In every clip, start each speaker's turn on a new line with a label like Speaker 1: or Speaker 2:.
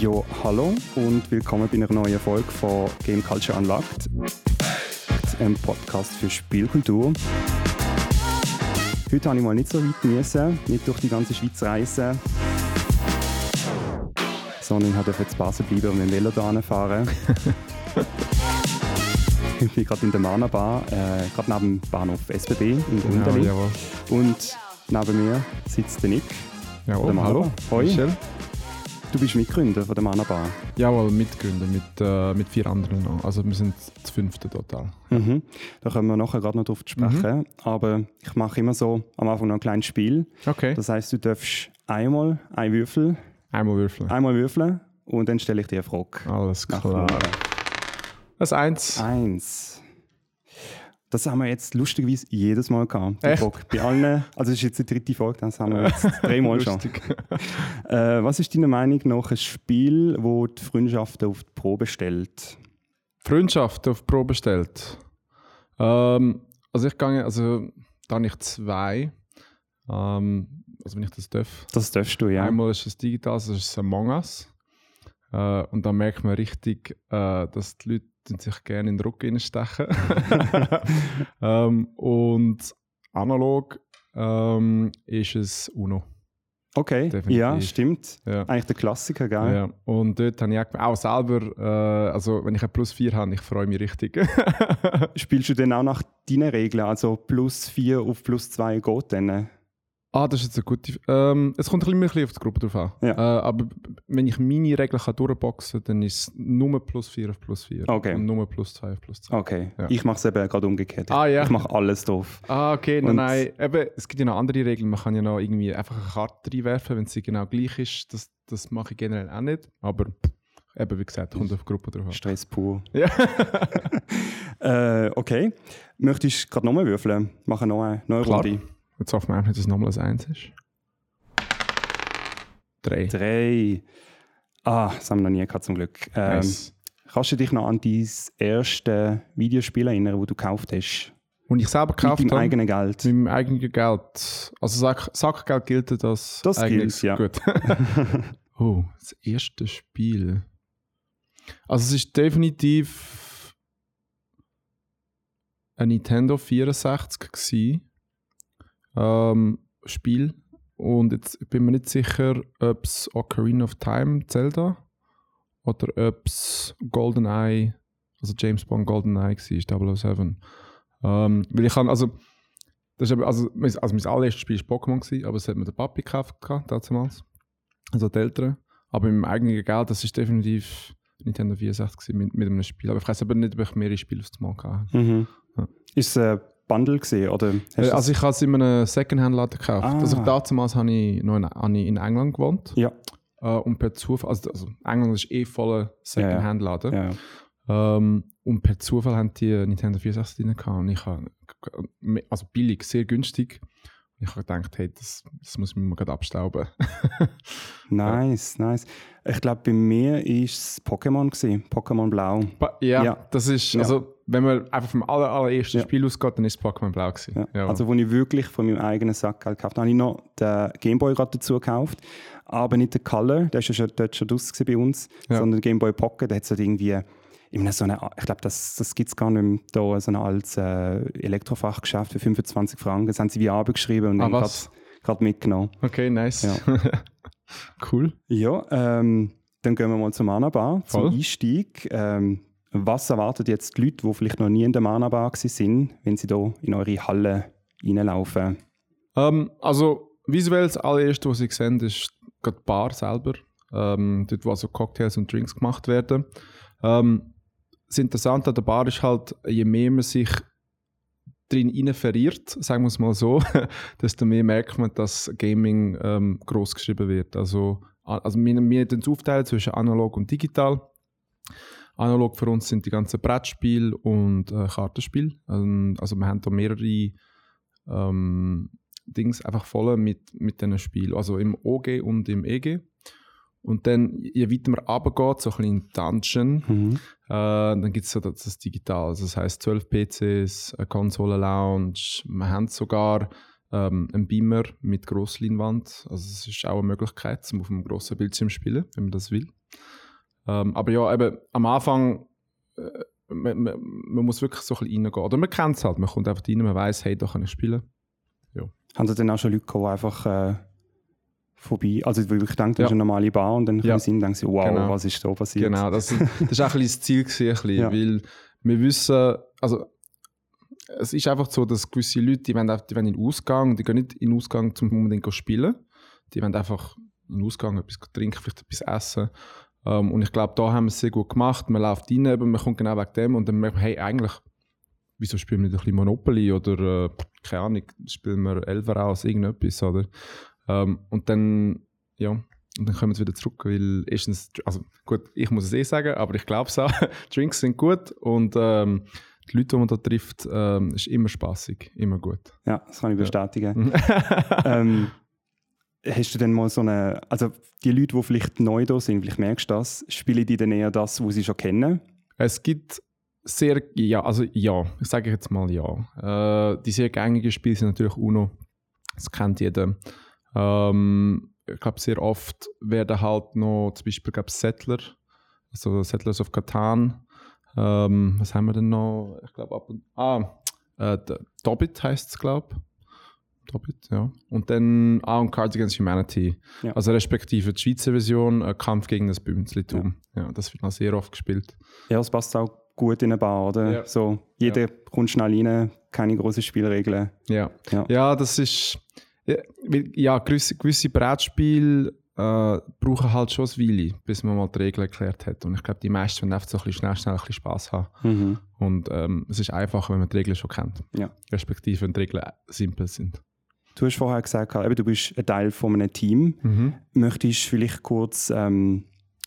Speaker 1: Jo, hallo und willkommen bei einer neuen Folge von Game Culture Unlocked, einem Podcast für Spielkultur. Heute habe ich mal nicht so weit müssen, nicht durch die ganze Schweiz reisen, sondern ich durfte jetzt Basel bleiben und mit dem Velo fahren. ich bin gerade in der Mana Bar, äh, gerade neben dem Bahnhof SBB in Grundeli.
Speaker 2: jawohl.
Speaker 1: und neben mir sitzt der Nick. Oder Mana
Speaker 2: hallo.
Speaker 1: Hoi.
Speaker 2: Michel.
Speaker 1: Du bist Mitgründer von der Mana Bar.
Speaker 2: Jawohl, Mitgründer mit, äh, mit vier anderen noch. Also wir sind das fünfte total.
Speaker 1: Mhm. Da kommen wir nachher gerade noch drauf sprechen. Aber ich mache immer so am Anfang noch ein kleines Spiel.
Speaker 2: Okay.
Speaker 1: Das heißt, du darfst einmal ein Würfel,
Speaker 2: Einmal würfeln.
Speaker 1: einmal würfeln und dann stelle ich dir eine Frage.
Speaker 2: Alles klar. Das Eins.
Speaker 1: Eins. Das haben wir jetzt lustigerweise jedes Mal gehabt.
Speaker 2: Echt?
Speaker 1: Frage. Bei allen, also das ist jetzt die dritte Folge, das haben wir jetzt dreimal schon. Äh, was ist deiner Meinung nach ein Spiel, wo die Freundschaften auf die Probe stellt?
Speaker 2: Freundschaft auf die Probe stellt. Ähm, also ich gehe, also da habe ich zwei. Ähm, also wenn ich das darf.
Speaker 1: Das darfst du, ja.
Speaker 2: Einmal ist es digital, das ist Among Us. Äh, und da merkt man richtig, äh, dass die Leute sich gerne in den Rücken reinstechen. ähm, und analog ähm, ist es Uno.
Speaker 1: Okay,
Speaker 2: Definitiv.
Speaker 1: ja, stimmt.
Speaker 2: Ja.
Speaker 1: Eigentlich der Klassiker, gell?
Speaker 2: Ja. Und dort habe ich auch, auch selber, äh, also wenn ich ein Plus 4 habe, ich freue mich richtig.
Speaker 1: Spielst du denn auch nach deinen Regeln? Also plus 4 auf plus 2 geht dann?
Speaker 2: Ah, das ist jetzt eine gute. Ähm, es kommt ein bisschen, ein bisschen auf die Gruppe drauf an.
Speaker 1: Ja.
Speaker 2: Äh, aber wenn ich meine Regeln kann durchboxen kann, dann ist es nur plus 4 auf plus 4.
Speaker 1: Okay.
Speaker 2: Und nur plus 2 auf plus 2.
Speaker 1: Okay,
Speaker 2: Ja.
Speaker 1: ich mache es eben gerade umgekehrt.
Speaker 2: Ah, ja.
Speaker 1: Ich mache alles drauf.
Speaker 2: Ah, okay, nein,
Speaker 1: Und-
Speaker 2: nein. Eben, es gibt ja noch andere Regeln. Man kann ja noch irgendwie einfach eine Karte reinwerfen, wenn sie genau gleich ist. Das, das mache ich generell auch nicht. Aber eben, wie gesagt, kommt auf die Gruppe drauf an.
Speaker 1: Stress pur.
Speaker 2: Ja.
Speaker 1: Äh, okay. Möchtest du gerade nochmal würfeln? Machen noch eine neue. Runde.
Speaker 2: Jetzt hoffen wir einfach nicht, dass es nochmal ein 1 ist. Drei.
Speaker 1: Drei. Ah, das haben wir noch nie gehabt, zum Glück. Ähm,
Speaker 2: Nice.
Speaker 1: Kannst du dich noch an dein erste Videospiel erinnern, das du gekauft hast?
Speaker 2: Und ich selber
Speaker 1: Mit
Speaker 2: gekauft
Speaker 1: deinem
Speaker 2: habe.
Speaker 1: eigenen Geld?
Speaker 2: Mit meinem eigenen Geld. Also Sack, Sackgeld gilt das.
Speaker 1: Das
Speaker 2: eigentlich
Speaker 1: gilt, ja.
Speaker 2: Gut. oh, das erste Spiel. Also es ist definitiv ein Nintendo 64 gewesen. Ähm, Spiel. Und jetzt bin mir nicht sicher, ob es Ocarina of Time Zelda oder ob es GoldenEye, also James Bond GoldenEye war, 007. Ähm, weil ich kann, also das ist also, mein- also mein allererstes Spiel war Pokémon, aber es hat mir der Papi gekauft, damals. Also die Eltern. Aber mit meinem eigenen Geld, das ist definitiv Nintendo 64 gewesen, mit, mit einem Spiel. Aber ich weiß aber nicht, ob ich mehrere Spiele auf das Mal hatte.
Speaker 1: Mhm.
Speaker 2: Ja.
Speaker 1: Ist es ein Bundle gesehen oder
Speaker 2: Äh, Also ich habe es in einem Secondhand-Laden gekauft.
Speaker 1: Ah.
Speaker 2: Also damals habe ich noch in, habe ich in England gewohnt.
Speaker 1: ja,
Speaker 2: Äh, und per Zufall, also, also England ist eh voller Secondhand-Laden.
Speaker 1: ja.
Speaker 2: Ähm, und per Zufall haben die Nintendo 64 drin gehabt. Und ich habe, also billig, sehr günstig. Und ich habe gedacht, hey, das, das muss ich mir mal gerade abstauben.
Speaker 1: Nice, nice. Ich glaube, bei mir war es Pokémon, Pokémon Blau.
Speaker 2: Ba- ja,
Speaker 1: Ja.
Speaker 2: das ist,
Speaker 1: Ja.
Speaker 2: also wenn man einfach vom aller, allerersten
Speaker 1: Ja.
Speaker 2: Spiel ausgeht, dann ist es Pokémon Blau gewesen.
Speaker 1: Ja. Also, wo ich wirklich von meinem eigenen Sackgeld gekauft habe, habe ich noch den Gameboy gerade dazu gekauft. Aber nicht den Color, der ist ja schon, dort schon gewesen bei uns, sondern den Gameboy Pocket, der hat so irgendwie. In so eine, ich glaube, das, das gibt es gar nicht mehr da, so ein altes äh, Elektrofachgeschäft für 25 Franken. Das haben sie wie abgeschrieben und
Speaker 2: Ah,
Speaker 1: dann gerade mitgenommen.
Speaker 2: Okay, nice.
Speaker 1: Ja.
Speaker 2: cool.
Speaker 1: Ja, ähm, dann gehen wir mal zur Mana Bar, zum. Einstieg. Ähm, was erwartet jetzt die Leute, die vielleicht noch nie in der Mana Bar sind, wenn sie hier in eure Halle reinlaufen?
Speaker 2: Ähm, also visuell das allererste, was ich sehe, ist die Bar selber. Ähm, dort, wo also Cocktails und Drinks gemacht werden. Ähm, das Interessante an der Bar ist halt, je mehr man sich drin rein verirrt, sagen wir es mal so, desto mehr merkt man, dass Gaming ähm, groß geschrieben wird. Also, also wir, wir den aufteilen zwischen analog und digital. Analog für uns sind die ganzen Brettspiele und äh, Kartenspiele. Ähm, also wir haben da mehrere ähm, Dings einfach voll mit, mit diesen Spielen. Also im OG und im EG. Und dann, je weiter man runtergeht, so ein bisschen Dungeon,
Speaker 1: Mhm.
Speaker 2: äh, dann gibt es so das, das Digital. Also das heisst 12 PCs, eine Konsole-Lounge. Wir haben sogar ähm, einen Beamer mit Grossleinwand. Also es ist auch eine Möglichkeit, um auf einem grossen Bildschirm zu spielen, wenn man das will. Ähm, aber ja, eben am Anfang, äh, man, man, man, muss wirklich so ein bisschen reingehen. Oder man kennt es halt, man kommt einfach rein, man weiß, hey, da kann ich spielen.
Speaker 1: Ja. Haben Sie dann auch schon Leute gehabt, die einfach äh, vorbei, also weil ich denke, das ja. ist eine normale Bar und dann ja. kommen sie und denken wow, genau. was ist da passiert?
Speaker 2: Genau, das, das ist auch ein bisschen das Ziel gewesen, bisschen, ja. weil wir wissen, also es ist einfach so, dass gewisse Leute, die wollen, die wollen in den Ausgang, die gehen nicht in den Ausgang, um unbedingt spielen. Die wollen einfach in den Ausgang etwas trinken, vielleicht etwas essen. Um, ähm, und ich glaube, da haben wir es sehr gut gemacht. Man läuft rein, eben, man kommt genau wegen dem und dann merkt man, hey, eigentlich, wieso spielen wir ein bisschen Monopoly oder, äh, keine Ahnung, spielen wir Elfer aus, irgendetwas, oder? Um, ähm, und dann, ja, und dann kommen wir wieder zurück, weil erstens, also gut, ich muss es eh sagen, aber ich glaube es auch, Drinks sind gut und ähm, die Leute, die man da trifft, ähm, ist immer spaßig, immer gut.
Speaker 1: Ja, das kann ich bestätigen. ähm, hast du denn mal so eine, also die Leute, die vielleicht neu da sind, vielleicht merkst du das, spielen die dann eher das, was sie schon kennen?
Speaker 2: Es gibt sehr, ja, also ja, ich sage jetzt mal ja. Äh, die sehr gängigen Spiele sind natürlich UNO, das kennt jeder. Ähm, ich glaube, sehr oft werden halt noch zum Beispiel glaub, Settler, also Settlers of Catan, ähm, was haben wir denn noch? Ich glaube, ab und Ah, äh, Dobbit heißt es, glaube ich. Dobbit, ja. Und dann ah, und Cards Against Humanity. Ja. Also respektive die Schweizer Version, äh, Kampf gegen das Bünzlitum. Ja. ja. das wird noch sehr oft gespielt.
Speaker 1: Ja, es passt auch gut in eine Bar, oder? Ja. So, jeder kommt schnell rein, keine großen Spielregeln.
Speaker 2: Ja. ja. Ja, das ist. Ja, gewisse, gewisse Brettspiele äh, brauchen halt schon ein Weile, bis man mal die Regeln erklärt hat. Und ich glaube, die meisten wollen einfach so ein bisschen schnell, schnell ein bisschen Spass haben. Mhm. Und ähm, es ist einfacher, wenn man die Regeln schon kennt. Ja. Respektive, wenn die Regeln simpel sind.
Speaker 1: Du hast vorher gesagt, eben, du bist ein Teil von einem Team. Mhm. Möchtest du vielleicht kurz ähm,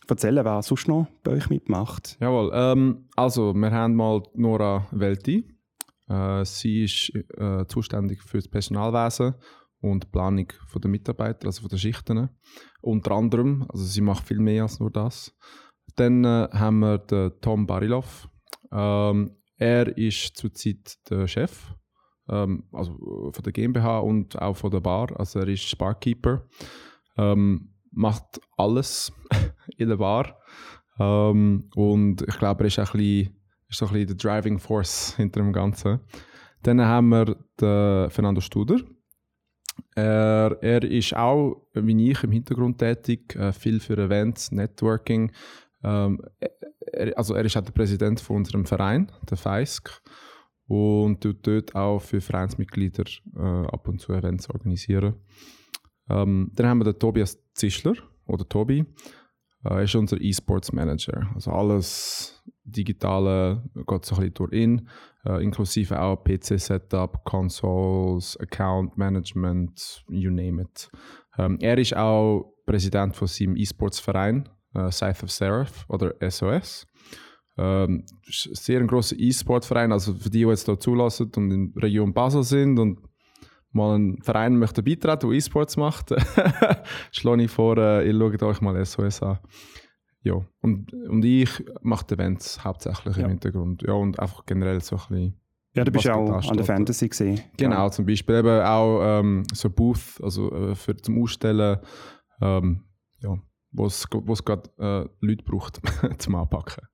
Speaker 1: erzählen, wer sonst noch bei euch mitmacht?
Speaker 2: Jawohl. Ähm, also, wir haben mal Nora Welti. Äh, sie ist äh, zuständig für das Personalwesen und Planung der Mitarbeiter, also der Schichten. Unter anderem, also sie macht viel mehr als nur das. Dann äh, haben wir den Tom Barilov. Ähm, er ist zurzeit der Chef, ähm, also von der GmbH und auch von der Bar. Also er ist Barkeeper, ähm, macht alles in der Bar. Ähm, und ich glaube, er ist, ein bisschen, ist so ein bisschen der Driving Force hinter dem Ganzen. Dann haben wir den Fernando Studer. Er, er ist auch, wie ich, im Hintergrund tätig, äh, viel für Events, Networking. Ähm, er, also er ist auch der Präsident von unserem Verein, der FEISC, und dort auch für Vereinsmitglieder äh, ab und zu Events organisieren. Ähm, dann haben wir den Tobias Zischler, oder Tobi. Äh, er ist unser E-Sports Manager. Also alles Digitale geht so ein bisschen durch ihn, äh, inklusive auch PC-Setup, Consoles, Account Management, you name it. Ähm, er ist auch Präsident von seinem E-Sports-Verein, äh, Scythe of Seraph oder SOS. Ähm, sehr ein großer E-Sport-Verein, also für die, die jetzt hier zulassen und in der Region Basel sind und mal einen Verein möchte beitreten, der E-Sports macht, schlage ich vor, äh, ihr schaut euch mal SOS an. Ja, und, und ich mache Events hauptsächlich ja. im Hintergrund. Ja, und einfach generell so ein bisschen.
Speaker 1: Ja, du bist auch an der Fantasy gesehen.
Speaker 2: Genau, ja. zum Beispiel eben auch ähm, so Booth, also äh, für zum Ausstellen, ähm, ja, wo es gerade äh, Leute braucht zum Anpacken.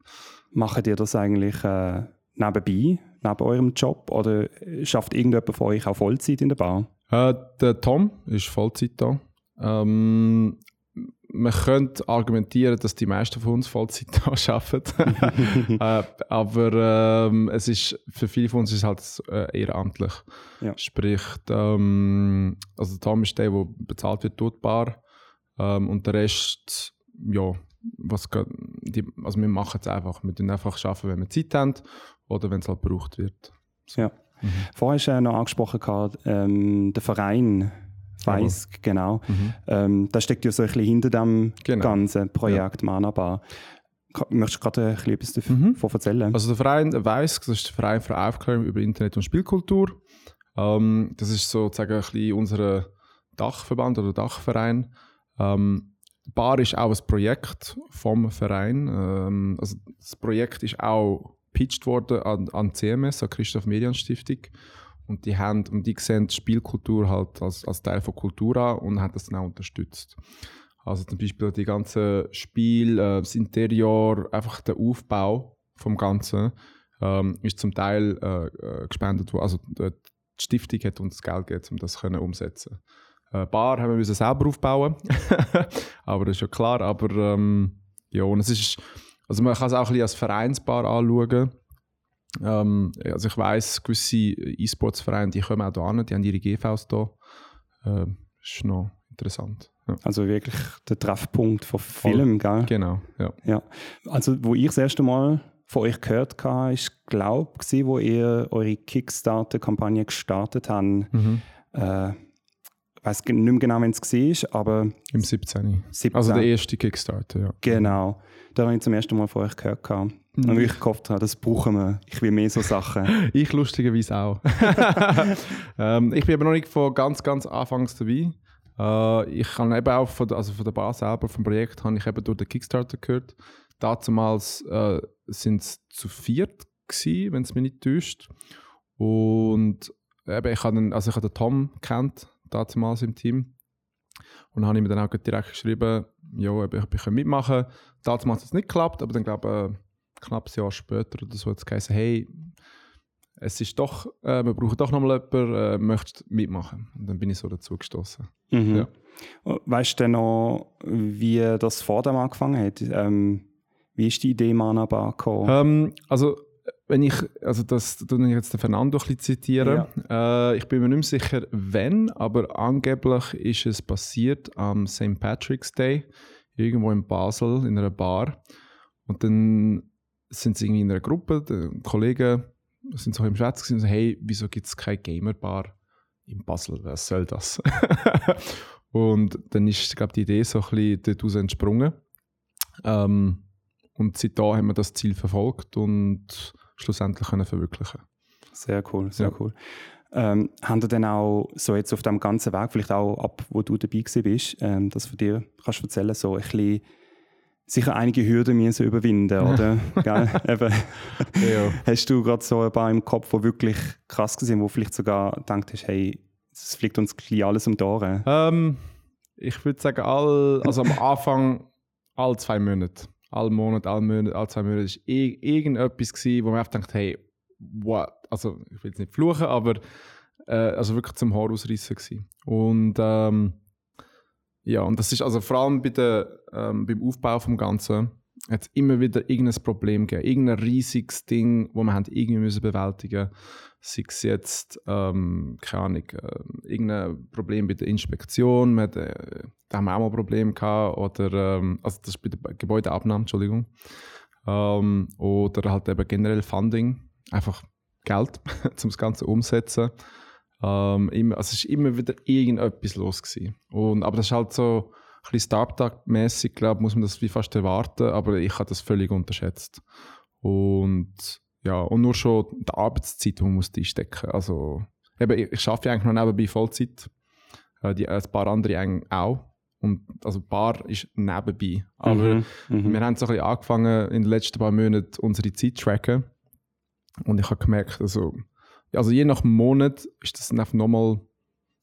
Speaker 1: Macht ihr das eigentlich äh, nebenbei, neben eurem Job, oder schafft irgendjemand von euch auch Vollzeit in der Bar?
Speaker 2: Äh, der Tom ist Vollzeit da. Ähm, man könnte argumentieren, dass die meisten von uns Vollzeit arbeiten. äh, aber ähm, es ist, für viele von uns ist es halt äh, ehrenamtlich. Ja. Sprich, ähm, also Tom ist der, der bezahlt wird dort Bar. Ähm, und der Rest, ja, was die, also wir machen es einfach. Wir arbeiten einfach arbeiten, wenn wir Zeit haben oder wenn es halt gebraucht wird.
Speaker 1: So. Ja. Mhm. Vorher hast du äh, noch angesprochen, gehabt, ähm, der Verein weiß, oh. genau. Mhm. Ähm, das steckt ja so ein bisschen hinter dem genau. ganzen Projekt ja. Manabar. Möchtest du gerade ein bisschen etwas davon mhm. erzählen?
Speaker 2: Also der Verein WEISS, das ist der Verein für Aufklärung über Internet und Spielkultur. Ähm, das ist sozusagen ein bisschen unser Dachverband oder Dachverein. Ähm, Bar ist auch ein Projekt vom Verein. Ähm, also das Projekt ist auch pitched worden an, an CMS, an Christoph Median Stiftung. Und die, haben, und die sehen die Spielkultur halt als, als Teil von Kultur an und haben das dann auch unterstützt. Also zum Beispiel die ganzen Spiel, äh, das Interior, einfach der Aufbau vom Ganzen ähm, ist zum Teil äh, äh gespendet worden. Also die Stiftung hat uns das Geld gegeben, um das können umsetzen. Äh, Bar haben wir müssen selber aufbauen, aber das ist ja klar. Aber ähm, ja, und es ist, also man kann es auch ein bisschen als Vereinsbar anschauen. Ähm, also ich weiß gewisse E-Sports-Vereine, die kommen auch hier an, die haben ihre GVs hier. Äh, ist noch interessant.
Speaker 1: Ja. Also wirklich der Treffpunkt von Film, gell?
Speaker 2: Genau, ja.
Speaker 1: ja. Also wo ich das erste Mal von euch gehört habe, ist glaube ich, wo ihr eure Kickstarter-Kampagne gestartet habt. Mhm. Äh, ich weiß nicht mehr genau, wenn es war, aber...
Speaker 2: Im 17. 17. Also der erste Kickstarter, ja.
Speaker 1: Genau. Da habe ich zum ersten Mal von euch gehört. Gehabt. Mhm. Und ich gehofft habe, das brauchen wir. Ich will mehr so Sachen.
Speaker 2: ich lustigerweise auch. ähm, ich bin aber noch nicht von ganz, ganz Anfangs dabei. Äh, ich habe eben auch von der, also von der Bar selber, vom Projekt, habe ich eben durch den Kickstarter gehört. Damals äh, sind es zu viert gewesen, wenn es mich nicht täuscht. Und eben, ich habe den, also ich habe den Tom kennt damals im Team. Und dann habe ich mir dann auch direkt geschrieben, ja, ich, ich mitmachen kann. Damals hat es nicht geklappt, aber dann glaube ich, äh, knapp ein Jahr später oder so hat es geheißen, hey, es ist doch, äh, wir brauchen doch nochmal jemanden, äh, möchtest mitmachen? Und dann bin ich so dazu gestoßen. Mhm. Ja.
Speaker 1: Weißt du denn noch, wie das vor dem angefangen hat? Ähm, wie ist die Idee Manabar gekommen?
Speaker 2: Ähm, also wenn ich, also das tue ich jetzt den Fernando ein bisschen zitieren. Ja. Äh, ich bin mir nicht mehr sicher, wenn, aber angeblich ist es passiert am St. Patrick's Day, irgendwo in Basel, in einer Bar. Und dann sind sie irgendwie in einer Gruppe, die Kollegen sind so im Schwätzen und sagen, hey, wieso gibt es keine Gamer-Bar in Basel? Was soll das? und dann ist, glaube die Idee so ein bisschen daraus entsprungen. Ähm, und seitdem haben wir das Ziel verfolgt und schlussendlich können verwirklichen
Speaker 1: Sehr cool, sehr ja. cool. Ähm, haben ihr denn auch so jetzt auf dem ganzen Weg, vielleicht auch ab, wo du dabei bist, ähm, das von dir kannst du erzählen, so ein bisschen sicher einige Hürden müssen überwinden, oder? Eben, ja. Hast du gerade so ein paar im Kopf, die wirklich krass sind, wo vielleicht sogar gedacht hast, hey, es fliegt uns alles um die Ohren?
Speaker 2: Ähm, ich würde sagen, all, also am Anfang alle zwei Monate alle Monate, alle Monate, alle zwei Monate ist irgendetwas gewesen, wo man einfach denkt, hey, what? Also ich will jetzt nicht fluchen, aber äh, also wirklich zum Haar ausreißen gewesen. Und ähm, ja, und das ist also vor allem bei der, ähm, beim Aufbau vom Ganzen hat immer wieder irgendein Problem gegeben, irgendein riesiges Ding, wo man irgendwie müssen bewältigen sei es jetzt, ähm, keine Ahnung, äh, irgendein Problem bei der Inspektion, wir hatten, äh, da haben wir auch mal Probleme gehabt, oder, ähm, also das ist bei der Gebäudeabnahme, Entschuldigung, ähm, oder halt eben generell Funding, einfach Geld, um das Ganze umzusetzen. Ähm, immer, also es ist immer wieder irgendetwas los gewesen. Und, aber das ist halt so ein bisschen Startup-mäßig, glaube muss man das wie fast erwarten, aber ich habe das völlig unterschätzt. Und ja, und nur schon die Arbeitszeit, die man muss einstecken Also, eben, ich, ich arbeite eigentlich noch nebenbei Vollzeit. Äh, die, ein paar andere eigentlich auch. Und, also, ein paar ist nebenbei. Aber mhm, mhm. wir haben so ein bisschen angefangen, in den letzten paar Monaten unsere Zeit zu tracken. Und ich habe gemerkt, also, also je nach Monat ist das einfach nochmal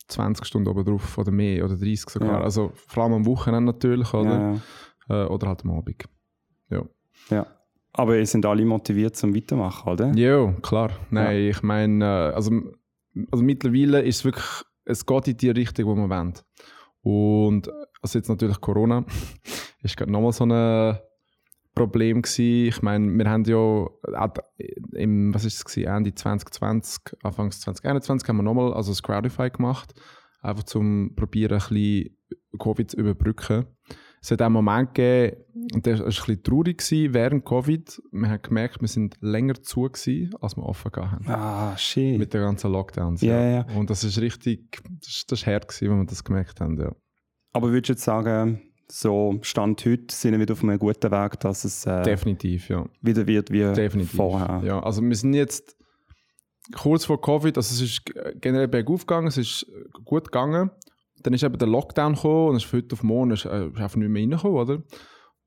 Speaker 2: 20 Stunden oben drauf oder mehr oder 30 sogar. Ja. Also vor allem am Wochenende natürlich, oder? Ja. Äh, oder halt am Abend. Ja.
Speaker 1: ja. Aber ihr sind alle motiviert zum Weitermachen, oder?
Speaker 2: Ja, klar. Nein, ja. ich meine, äh, also, also mittlerweile ist es wirklich, es geht in die Richtung, die wir wollen. Und also jetzt natürlich Corona ist gerade nochmal so ein Problem gewesen. Ich meine, wir haben ja im, was ist es gewesen, Ende 2020, Anfang 2021 haben wir nochmal also das Crowdify gemacht, einfach zum probieren, ein bisschen Covid zu überbrücken es hat einen Moment gegeben, und der war ein bisschen traurig gewesen, während Covid. Wir haben gemerkt, wir sind länger zu gewesen, als wir offen haben.
Speaker 1: Ah, shit.
Speaker 2: Mit den ganzen Lockdowns.
Speaker 1: Yeah, ja,
Speaker 2: ja. Und das ist richtig, das, das ist hart gewesen, wenn wir das gemerkt haben, ja.
Speaker 1: Aber würdest du jetzt sagen, so Stand heute sind wir wieder auf einem guten Weg, dass es äh,
Speaker 2: Definitiv, ja.
Speaker 1: wieder wird wie
Speaker 2: Definitiv.
Speaker 1: vorher?
Speaker 2: Ja, also wir sind jetzt kurz vor Covid, also es ist generell bergauf gegangen, es ist gut gegangen dann ist eben der Lockdown gekommen und ist von heute auf morgen ist, äh, ist einfach nicht mehr reingekommen, oder?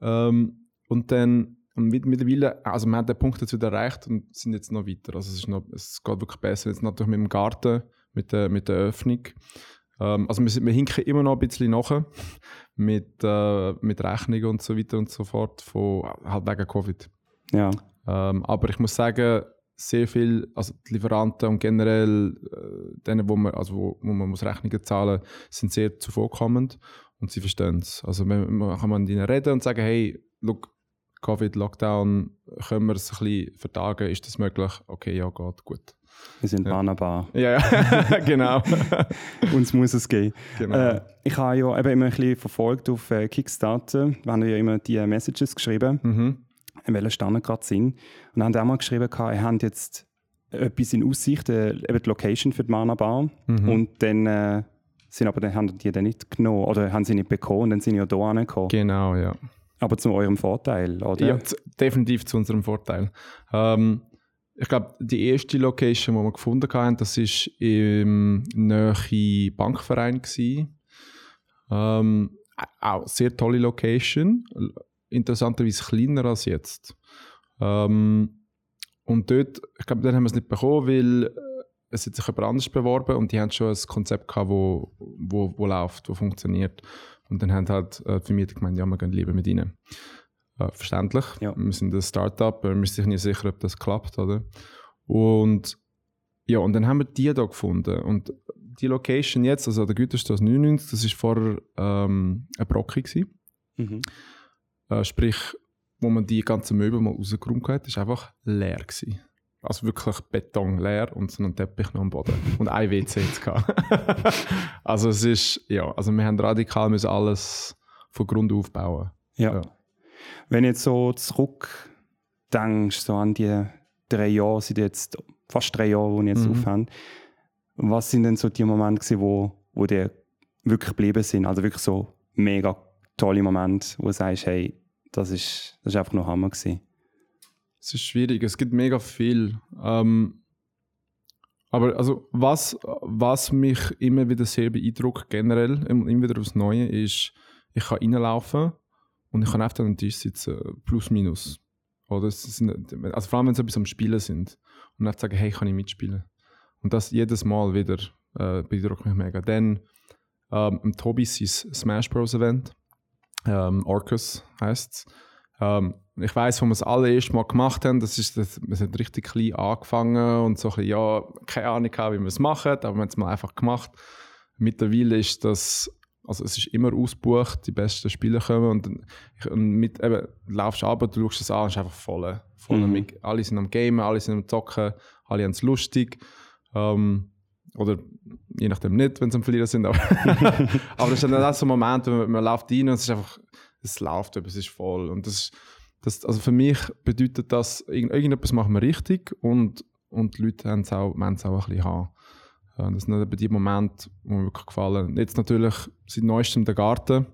Speaker 2: Ähm, und dann mit, mittlerweile, also wir haben den Punkt jetzt wieder erreicht und sind jetzt noch weiter. Also es, ist noch, es geht wirklich besser. Jetzt natürlich mit dem Garten, mit der, mit der Öffnung. Ähm, also wir, wir hinken immer noch ein bisschen nach mit, äh, mit Rechnungen und so weiter und so fort, von, halt wegen Covid.
Speaker 1: Ja.
Speaker 2: Ähm, aber ich muss sagen, sehr viel, also die Lieferanten und generell äh, denen, wo man, also wo, wo man muss Rechnungen zahlen sind sehr zuvorkommend und sie verstehen es. Also man, man kann man ihnen reden und sagen, hey, look, Covid, Lockdown, können wir es ein bisschen vertagen, ist das möglich? Okay, ja, geht, gut.
Speaker 1: Wir sind ja. Bannerbar.
Speaker 2: Ja, ja. genau.
Speaker 1: Uns muss es gehen. Genau. Äh, ich habe ja eben immer ein bisschen verfolgt auf äh, Kickstarter. Wir haben ja immer die Messages geschrieben, mhm. in welcher Stand gerade sind. Und haben auch mal geschrieben, ihr habt jetzt etwas in Aussicht, äh, eben die Location für die Mana Bar. Mhm. Und dann äh, sind aber dann haben die dann nicht genommen oder haben sie nicht bekommen und dann sind sie ja hier angekommen.
Speaker 2: Genau, ja.
Speaker 1: Aber zu eurem Vorteil, oder?
Speaker 2: Ja, definitiv zu unserem Vorteil. Ähm, ich glaube, die erste Location, die wir gefunden haben, das war im nahen Bankverein. Ähm, auch sehr tolle Location. Interessanterweise kleiner als jetzt. Ähm, und dort, ich glaube, dann haben wir es nicht bekommen, weil äh, es hat sich jemand anders beworben und die haben schon ein Konzept gehabt, wo, wo, wo läuft, wo funktioniert. Und dann haben halt äh, die Vermieter gemeint, ja, wir gehen lieber mit ihnen. Verständlich. Ja. Wir sind ein Startup, wir sind sich nicht sicher, ob das klappt, oder? Und ja, und dann haben wir die da gefunden. Und die Location jetzt, also der Güterstraße 99, das war vorher ähm, eine Brocke. Mhm. Äh, sprich, wo man die ganzen Möbel mal rausgeräumt hat, war einfach leer. Gewesen. Also wirklich Beton leer und so einen Teppich noch am Boden. Und ein WC Also es ist, ja, also wir haben radikal müssen alles von Grund auf bauen.
Speaker 1: Ja. ja. Wenn jetzt so zurückdenkst, so an die drei Jahre, sind jetzt fast drei Jahre, die ich jetzt mhm. aufhören, was sind denn so die Momente gewesen, wo, wo dir wirklich geblieben sind? Also wirklich so mega tolle Momente, wo du sagst, hey, das ist, das ist einfach nur Hammer gewesen.
Speaker 2: Es ist schwierig, es gibt mega viel. Ähm, aber also was, was mich immer wieder sehr beeindruckt, generell, immer wieder aufs Neue, ist, ich kann reinlaufen und ich kann einfach an den Tisch sitzen, plus minus. Oder sind, also vor allem, wenn sie etwas am Spielen sind. Und einfach sagen, hey, kann ich mitspielen? Und das jedes Mal wieder äh, beeindruckt mich mega. Dann ähm, Tobi sein Smash Bros. Event, ähm, Orcus heisst es. Ähm, ich weiß, wo wir es alle erste Mal gemacht haben, das ist, das, wir sind richtig klein angefangen und so ein ja, keine Ahnung wie wir es machen, aber wir haben es mal einfach gemacht. Mittlerweile ist das, also es ist immer ausgebucht, die besten Spieler kommen und, und mit, eben, du laufst ab, du schaust es an, es ist einfach voll. voll mhm. alle sind am Gamen, alle sind am Zocken, alle haben es lustig. Ähm, oder je nachdem nicht, wenn sie am Verlieren sind. Aber, aber das ist dann auch so ein Moment, man, man läuft rein und es ist einfach, es läuft, aber es ist voll. Und das, das, also für mich bedeutet das, irgendetwas machen wir richtig und, und die Leute haben es auch, auch ein bisschen haben. Das sind eben die Momente, die mir wirklich gefallen. Jetzt natürlich seit neuestem der Garten.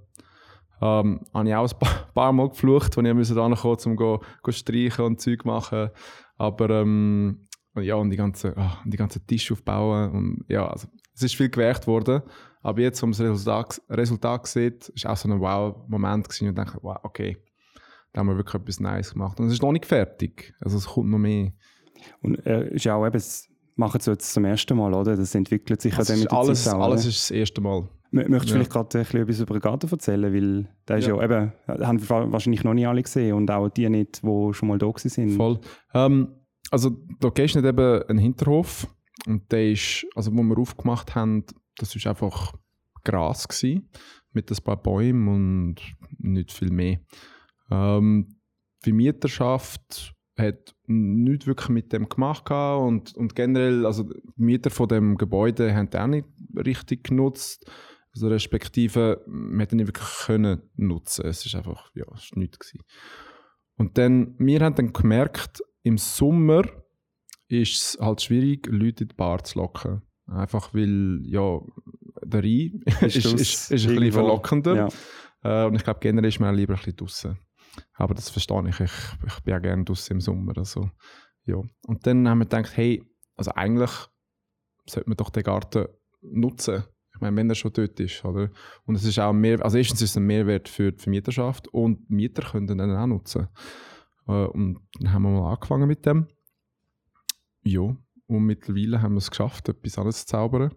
Speaker 2: Ähm, habe ich auch ein paar, Mal geflucht, als ich musste ankommen um go, go streichen und Zeug machen. Aber ähm, ja, und die ganzen, oh, die ganzen Tische aufbauen. Und, ja, also, es ist viel gewährt worden. Aber jetzt, wo man das Resultat, Resultat sieht, ist auch so ein Wow-Moment gewesen und denke, wow, okay, da haben wir wirklich etwas Nice gemacht. Und es ist noch nicht fertig. Also es kommt noch mehr.
Speaker 1: Und äh, ist auch eben, machen sie jetzt zum ersten Mal, oder? Das entwickelt sich
Speaker 2: das ja dann mit alles, Zeit auch,
Speaker 1: Alles
Speaker 2: ist das erste Mal.
Speaker 1: Möchtest du ja. vielleicht gerade ein bisschen etwas über Garten erzählen? Weil da ist ja. ja eben, haben wahrscheinlich noch nicht alle gesehen und auch die nicht, die schon mal da sind.
Speaker 2: Voll. Ähm, also die Location hat eben einen Hinterhof und der ist, also wo wir aufgemacht haben, das ist einfach Gras gewesen, mit ein paar Bäumen und nicht viel mehr. Ähm, die Mieterschaft hat nichts wirklich mit dem gemacht und, und generell, also die Mieter von dem Gebäude haben auch nicht richtig genutzt. Also respektive, man hätte nicht wirklich können nutzen. Es ist einfach, ja, es ist nichts gewesen. Und dann, wir haben dann gemerkt, im Sommer ist es halt schwierig, Leute in die Bar zu locken. Einfach weil, ja, der Rhein ist, ist, ist, ist, ein bisschen verlockender. Ja. Äh, und ich glaube, generell ist man lieber ein bisschen draußen. Aber das verstehe ich. Ich, ich bin ja gerne draußen im Sommer. Also, ja. Und dann haben wir gedacht, hey, also eigentlich sollte man doch den Garten nutzen. Ich meine, wenn er schon dort ist, oder? Und es ist auch mehr, also erstens ist es ein Mehrwert für die Vermieterschaft und Mieter können den auch nutzen. Äh, und dann haben wir mal angefangen mit dem. Ja, und mittlerweile haben wir es geschafft, etwas anderes zu zaubern.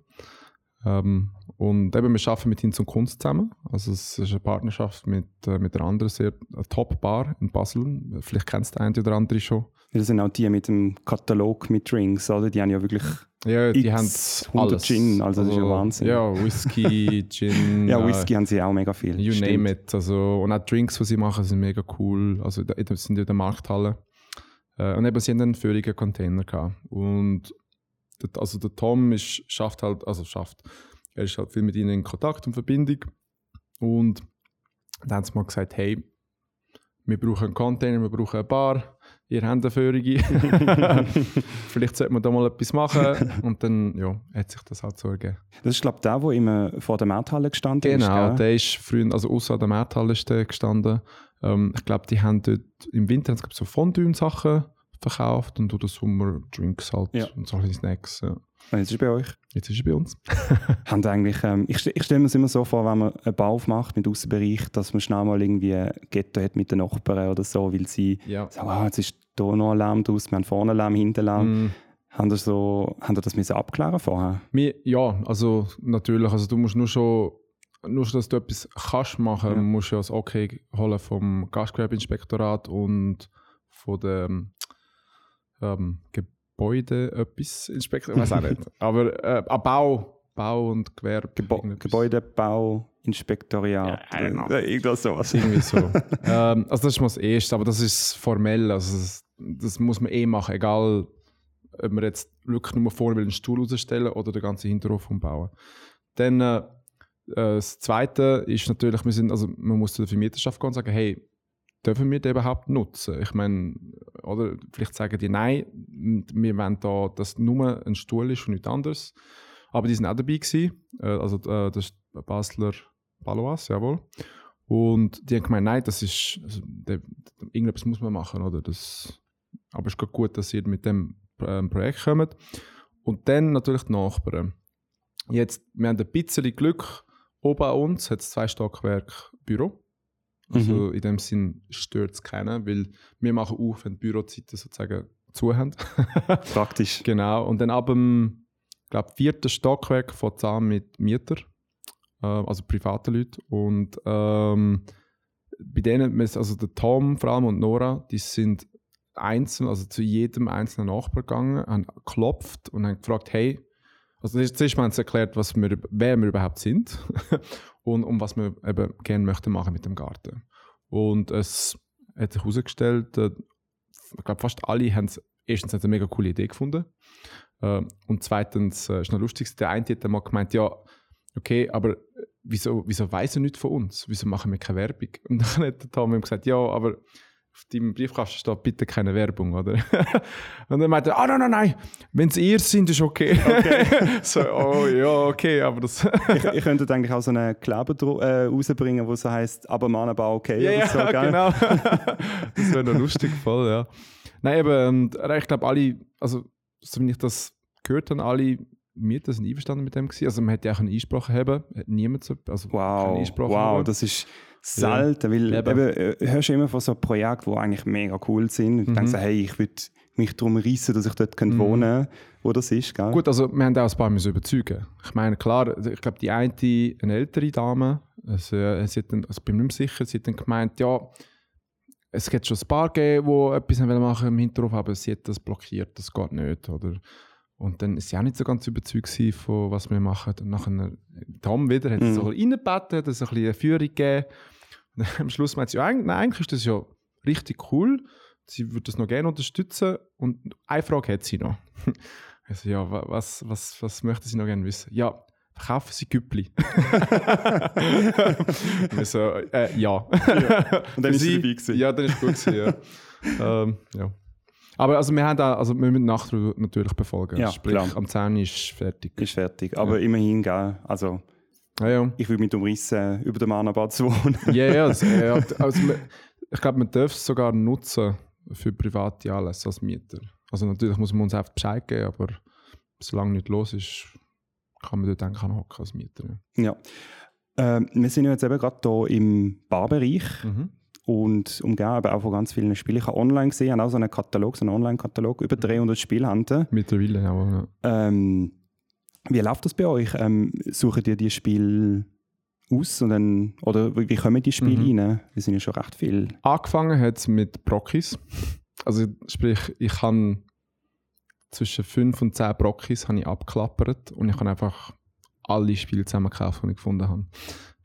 Speaker 2: Ähm, und eben, wir arbeiten mit Hinz und Kunst zusammen. Also es ist eine Partnerschaft mit, äh, mit einer anderen sehr äh, Top-Bar in Basel. Vielleicht kennst du eine oder andere schon.
Speaker 1: Das sind auch die mit dem Katalog mit Drinks, oder? Die haben ja wirklich
Speaker 2: ja, die haben
Speaker 1: 100 alles. Gin, also, also, das ist ja also, Wahnsinn.
Speaker 2: Ja, Whisky, Gin.
Speaker 1: ja, Whisky äh, haben sie auch mega viel.
Speaker 2: You Stimmt. name it. Also, und auch Drinks, die sie machen, sind mega cool. Also das sind in der Markthalle. Äh, und eben, sie haben einen völligen Container gehabt. Und also der Tom ist, schafft halt, also schafft, er ist halt viel mit ihnen in Kontakt und Verbindung. Und dann haben sie mal gesagt, hey, wir brauchen einen Container, wir brauchen eine Bar, ihr habt eine Führung. Vielleicht sollte man da mal etwas machen. Und dann ja, hat sich das halt so ergeben.
Speaker 1: Das ist, glaube ich, der, der immer vor der Markthalle gestanden
Speaker 2: genau,
Speaker 1: ist.
Speaker 2: Genau, der ist früher, also außer der Markthalle ist der gestanden. Ähm, ich glaube, die haben dort im Winter so Fondue-Sachen verkauft und oder Sommer Drinks halt ja. und solche Snacks. Ja.
Speaker 1: Und jetzt ist er bei euch?
Speaker 2: Jetzt ist er bei uns.
Speaker 1: Haben eigentlich, ähm, ich, ich stelle mir es immer so vor, wenn man einen Bau macht mit Außenbereich, dass man schnell mal irgendwie ein Ghetto hat mit den Nachbarn oder so, weil sie
Speaker 2: ja.
Speaker 1: sagen, oh, jetzt ist hier noch ein Lärm draus, wir haben vorne Lärm, hinten Lärm. Mm. Haben das so, haben das müssen abklären vorher?
Speaker 2: ja, also natürlich. Also du musst nur schon, nur schon, dass du etwas kannst machen, ja. musst du ja das Okay holen vom Gastgewerbeinspektorat und von der ähm, Gebäude etwas Inspektor, ich weiß auch nicht. Aber äh, Bau, Bau und Gewerbe.
Speaker 1: Gebo Gebäudebauinspektoriat.
Speaker 2: Ja, genau.
Speaker 1: Irgendwas sowas.
Speaker 2: Irgendwie so. ähm, also das ist mal das Erste, aber das ist formell. Also das, das muss man eh machen, egal ob man jetzt wirklich nur vor will, einen Stuhl rausstellen oder den ganzen Hinterhof umbauen. Dann äh, äh, das Zweite ist natürlich, wir sind, also man muss zu der Vermieterschaft gehen und sagen, hey, dürfen wir den überhaupt nutzen? Ich meine, oder vielleicht sagen die, nein, wir wollen da, dass nur ein Stuhl ist und nichts anderes. Aber die sind auch dabei gewesen, äh, also äh, das Basler Balois, jawohl. Und die haben gemeint, nein, das ist, also, der, irgendetwas muss man machen, oder? Das, aber es ist gut, dass ihr mit dem ähm, Projekt kommt. Und dann natürlich die Nachbarn. Jetzt, wir haben ein bisschen Glück, oben an uns hat es zwei Stockwerke Büro. Also mhm. in dem Sinn stört es keinen, weil wir machen auf, wenn die Bürozeiten sozusagen zu haben.
Speaker 1: Praktisch.
Speaker 2: genau. Und dann ab dem glaub, vierten Stockwerk von an mit Mieter, äh, also privaten Leuten. Und ähm, bei denen, also der Tom vor allem und Nora, die sind einzeln, also zu jedem einzelnen Nachbar gegangen, haben geklopft und haben gefragt, hey, also zuerst haben sie erklärt, was wir, wer wir überhaupt sind und um was wir eben gerne möchten machen mit dem Garten. Und es hat sich herausgestellt, äh, ich glaube fast alle haben es, erstens eine mega coole Idee gefunden äh, und zweitens äh, ist noch lustig, der eine hat mal gemeint, ja, okay, aber wieso, wieso weiss er nicht von uns? Wieso machen wir keine Werbung? Und dann hat der Tom ihm gesagt, ja, aber auf deinem Briefkasten steht bitte keine Werbung, oder? und dann meinte er, ah, nein, nein, nein, wenn es ihr sind, ist okay. okay. so, oh ja, okay, aber das...
Speaker 1: ich, ich könnte eigentlich auch so einen Kleber äh, rausbringen, wo so heißt, aber Mannenbau okay.
Speaker 2: Ja, ja so, genau. das wäre noch lustig, voll, ja. Nein, eben, ich glaube, alle, also, so wie ich das gehört habe, alle Mieter sind einverstanden mit dem gewesen. Also man hätte ja auch einen Einsprache haben, hat niemand so, also
Speaker 1: wow, wow, haben. das ist selten, weil eben. eben, äh, hörst du immer von so Projekten, die eigentlich mega cool sind und mhm. denkst, hey, ich würde mich darum reissen, dass ich dort mhm. wohnen kann, wo das ist. Gell?
Speaker 2: Gut, also wir haben auch ein paar müssen überzeugen. Ich meine, klar, ich glaube, die eine, eine ältere Dame, also, äh, sie hat dann, also bin mir nicht sicher, sie hat dann gemeint, ja, es gibt schon ein paar gegeben, die etwas machen im Hinterhof, aber sie hat das blockiert, das geht nicht. Oder und dann ist sie auch nicht so ganz überzeugt von was wir machen. Und nachher, Tom wieder, hat mhm. so reingebeten, hat so ein bisschen eine Führung gegeben. Und am Schluss meint sie, ja, eigentlich ist das ja richtig cool. Sie würde das noch gerne unterstützen. Und eine Frage hat sie noch. Also, ja, was, was, was möchte sie noch gerne wissen? Ja, verkaufen Sie Güppli? so, äh, ja. ja.
Speaker 1: Und dann ist sie dabei gewesen.
Speaker 2: Ja, dann ist gut gewesen, ja. ähm, ja. Aber also wir haben da, also wir müssen Nacht natürlich befolgen.
Speaker 1: Ja,
Speaker 2: Sprich, klar. am 10 ist fertig.
Speaker 1: Ist fertig. Aber ja. immerhin, gell, also
Speaker 2: ja,
Speaker 1: ich will mit umrissen über den Mannenbad zu wohnen.
Speaker 2: ja, ja, also, also, ich glaube, man darf es sogar nutzen für private alles als Mieter. Also natürlich muss man uns einfach Bescheid geben, aber solange nicht los ist, kann man dort eigentlich auch hocken als Mieter.
Speaker 1: Ja. ja. Äh, wir sind ja jetzt eben gerade hier im Barbereich. Mhm und umgeben auch von ganz vielen Spielen. Ich habe online gesehen, habe auch so einen Katalog, so einen Online-Katalog, über 300 mhm. Spiele haben
Speaker 2: Mittlerweile, ja.
Speaker 1: Ähm, Wie läuft das bei euch? Ähm, suchen ihr die Spiele aus und dann, oder wie kommen die Spiele mhm. rein? Das sind ja schon recht viele.
Speaker 2: Angefangen hat es mit Brockis. Also sprich, ich habe zwischen 5 und 10 Brockis habe ich abgeklappert und ich habe einfach alle Spiele zusammen gekauft, die ich gefunden habe.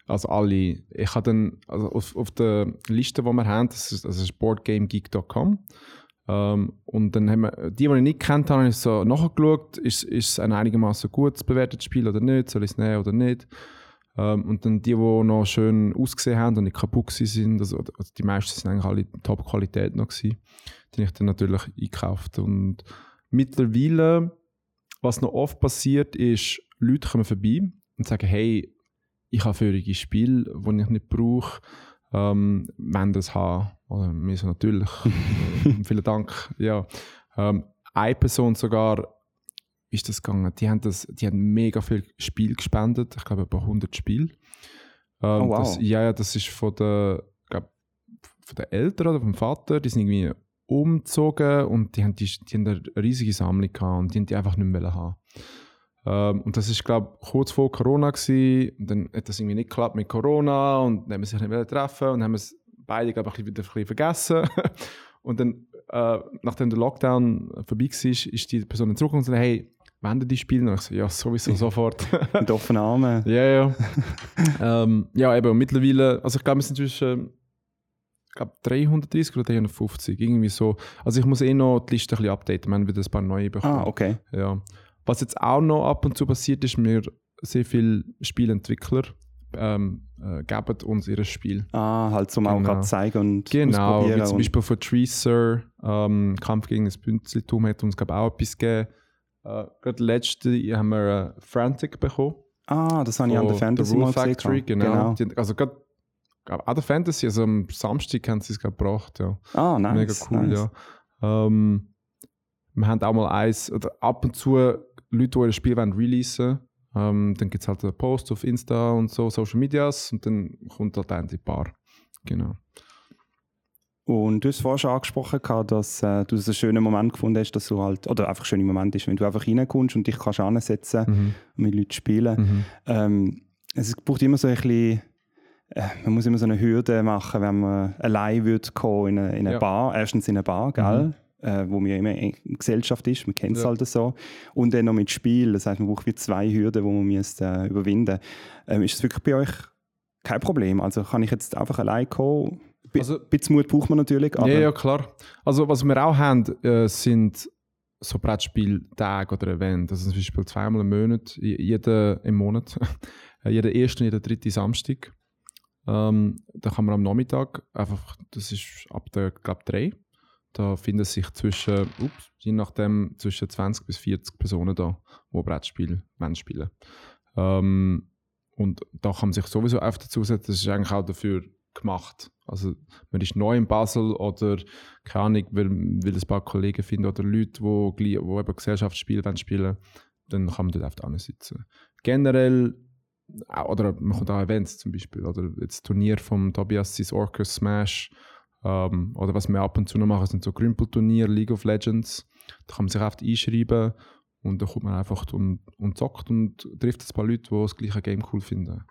Speaker 2: Also alle. Ich habe dann, also auf, auf der Liste, die wir haben, das ist, das ist boardgamegeek.com. Ähm, und dann haben wir, die, die ich nicht kennt habe, ich so nachgeschaut, ist, ist es ein einigermaßen gut bewertetes Spiel oder nicht, soll ich es nehmen oder nicht. Ähm, und dann die, die noch schön ausgesehen haben und nicht kaputt sind, also, also die meisten sind eigentlich alle Top-Qualität noch gewesen, die ich dann natürlich einkauft. Und mittlerweile, was noch oft passiert, ist, Leute kommen vorbei und sagen, hey, ich habe vorige Spiele, die ich nicht brauche, ähm, wenn das haben. Oder mir so natürlich. Vielen Dank. Ja. Ähm, eine Person sogar ist das gegangen. Die haben, das, die haben mega viel Spiel gespendet. Ich glaube, etwa 100 Spiele. Ähm, oh, wow. Das, ja, ja, das ist von der, glaub, von den Eltern oder vom Vater. Die sind irgendwie umgezogen und die haben, die, die haben eine riesige Sammlung gehabt und die haben die einfach nicht mehr haben. Ähm, und das ist, glaube ich, kurz vor Corona gewesen. Und dann hat das irgendwie nicht geklappt mit Corona und dann haben wir sich nicht mehr treffen und haben es beide, glaube ich, wieder ein bisschen vergessen. und dann, äh, nachdem der Lockdown vorbei war, ist die Person zurückgekommen und gesagt, hey, wenn die spielen? Und ich so, ja, sowieso sofort.
Speaker 1: Mit offenen Armen.
Speaker 2: Ja, ja. ähm, ja, eben, mittlerweile, also ich glaube, wir sind zwischen ich glaube 330 oder 350, irgendwie so. Also ich muss eh noch die Liste ein bisschen updaten, wir haben wieder ein paar neue bekommen.
Speaker 1: Ah, okay.
Speaker 2: Ja. Was jetzt auch noch ab und zu passiert ist, mir sehr viele Spielentwickler ähm, äh, geben uns ihr Spiel.
Speaker 1: Ah, halt zum genau. auch gerade zeigen und
Speaker 2: Genau, wie zum Beispiel von Treaser, ähm, Kampf gegen das Bünzeltum hat uns glaube auch etwas gegeben. Äh, gerade letzte haben wir äh, Frantic bekommen.
Speaker 1: Ah, das habe ich an der Fantasy
Speaker 2: Rule Factory, genau. genau. also gerade auch der Fantasy, also am Samstag haben sie es gebracht, ja.
Speaker 1: Ah, nice.
Speaker 2: Mega cool,
Speaker 1: nice.
Speaker 2: ja. Ähm, wir haben auch mal eins, oder ab und zu Leute, die ein Spiel wollen releasen ähm, dann gibt es halt einen Post auf Insta und so, Social Medias und dann kommt halt ein paar. Genau.
Speaker 1: Und du hast vorhin schon angesprochen, dass äh, du es einen schönen Moment gefunden hast, dass du halt, oder einfach ein schöner Moment ist, wenn du einfach reinkommst und dich kannst ansetzen mhm. und mit Leuten spielen. Mhm. Ähm, es braucht immer so ein bisschen, äh, man muss immer so eine Hürde machen, wenn man allein wird in eine, in eine ja. Bar. Erstens in eine Bar, gell? Mhm äh, wo man immer in Gesellschaft ist, man kennt es ja. halt so. Und dann noch mit Spiel, das heißt, man braucht wie zwei Hürden, die man muss, äh, überwinden ähm, Ist das wirklich bei euch kein Problem? Also kann ich jetzt einfach allein kommen? Ein also, bisschen Mut braucht man natürlich.
Speaker 2: Aber ja, ja, klar. Also was wir auch haben, äh, sind so Brettspieltage oder Events. Also zum Beispiel zweimal im Monat, jeden im Monat, jeden ersten und jeden dritten Samstag. Ähm, da kann man am Nachmittag einfach, das ist ab der, glaube drei, da finden sich zwischen, ups, je nachdem, zwischen 20 bis 40 Personen da, die Brettspiele spielen ähm, Und da kann man sich sowieso oft dazu setzen, das ist eigentlich auch dafür gemacht. Also man ist neu in Basel oder, keine Ahnung, will, will ein paar Kollegen finden oder Leute, die, wo eben Gesellschaftsspiele spielen dann kann man dort einfach sitzen. Generell oder man kommt auch Events zum Beispiel, oder jetzt Turnier vom Tobias Orcus Smash ähm, oder was wir ab und zu noch machen, sind so Grümpelturniere, League of Legends. Da kann man sich einfach einschreiben und dann kommt man einfach und, und zockt und trifft ein paar Leute, die das gleiche Game cool finden.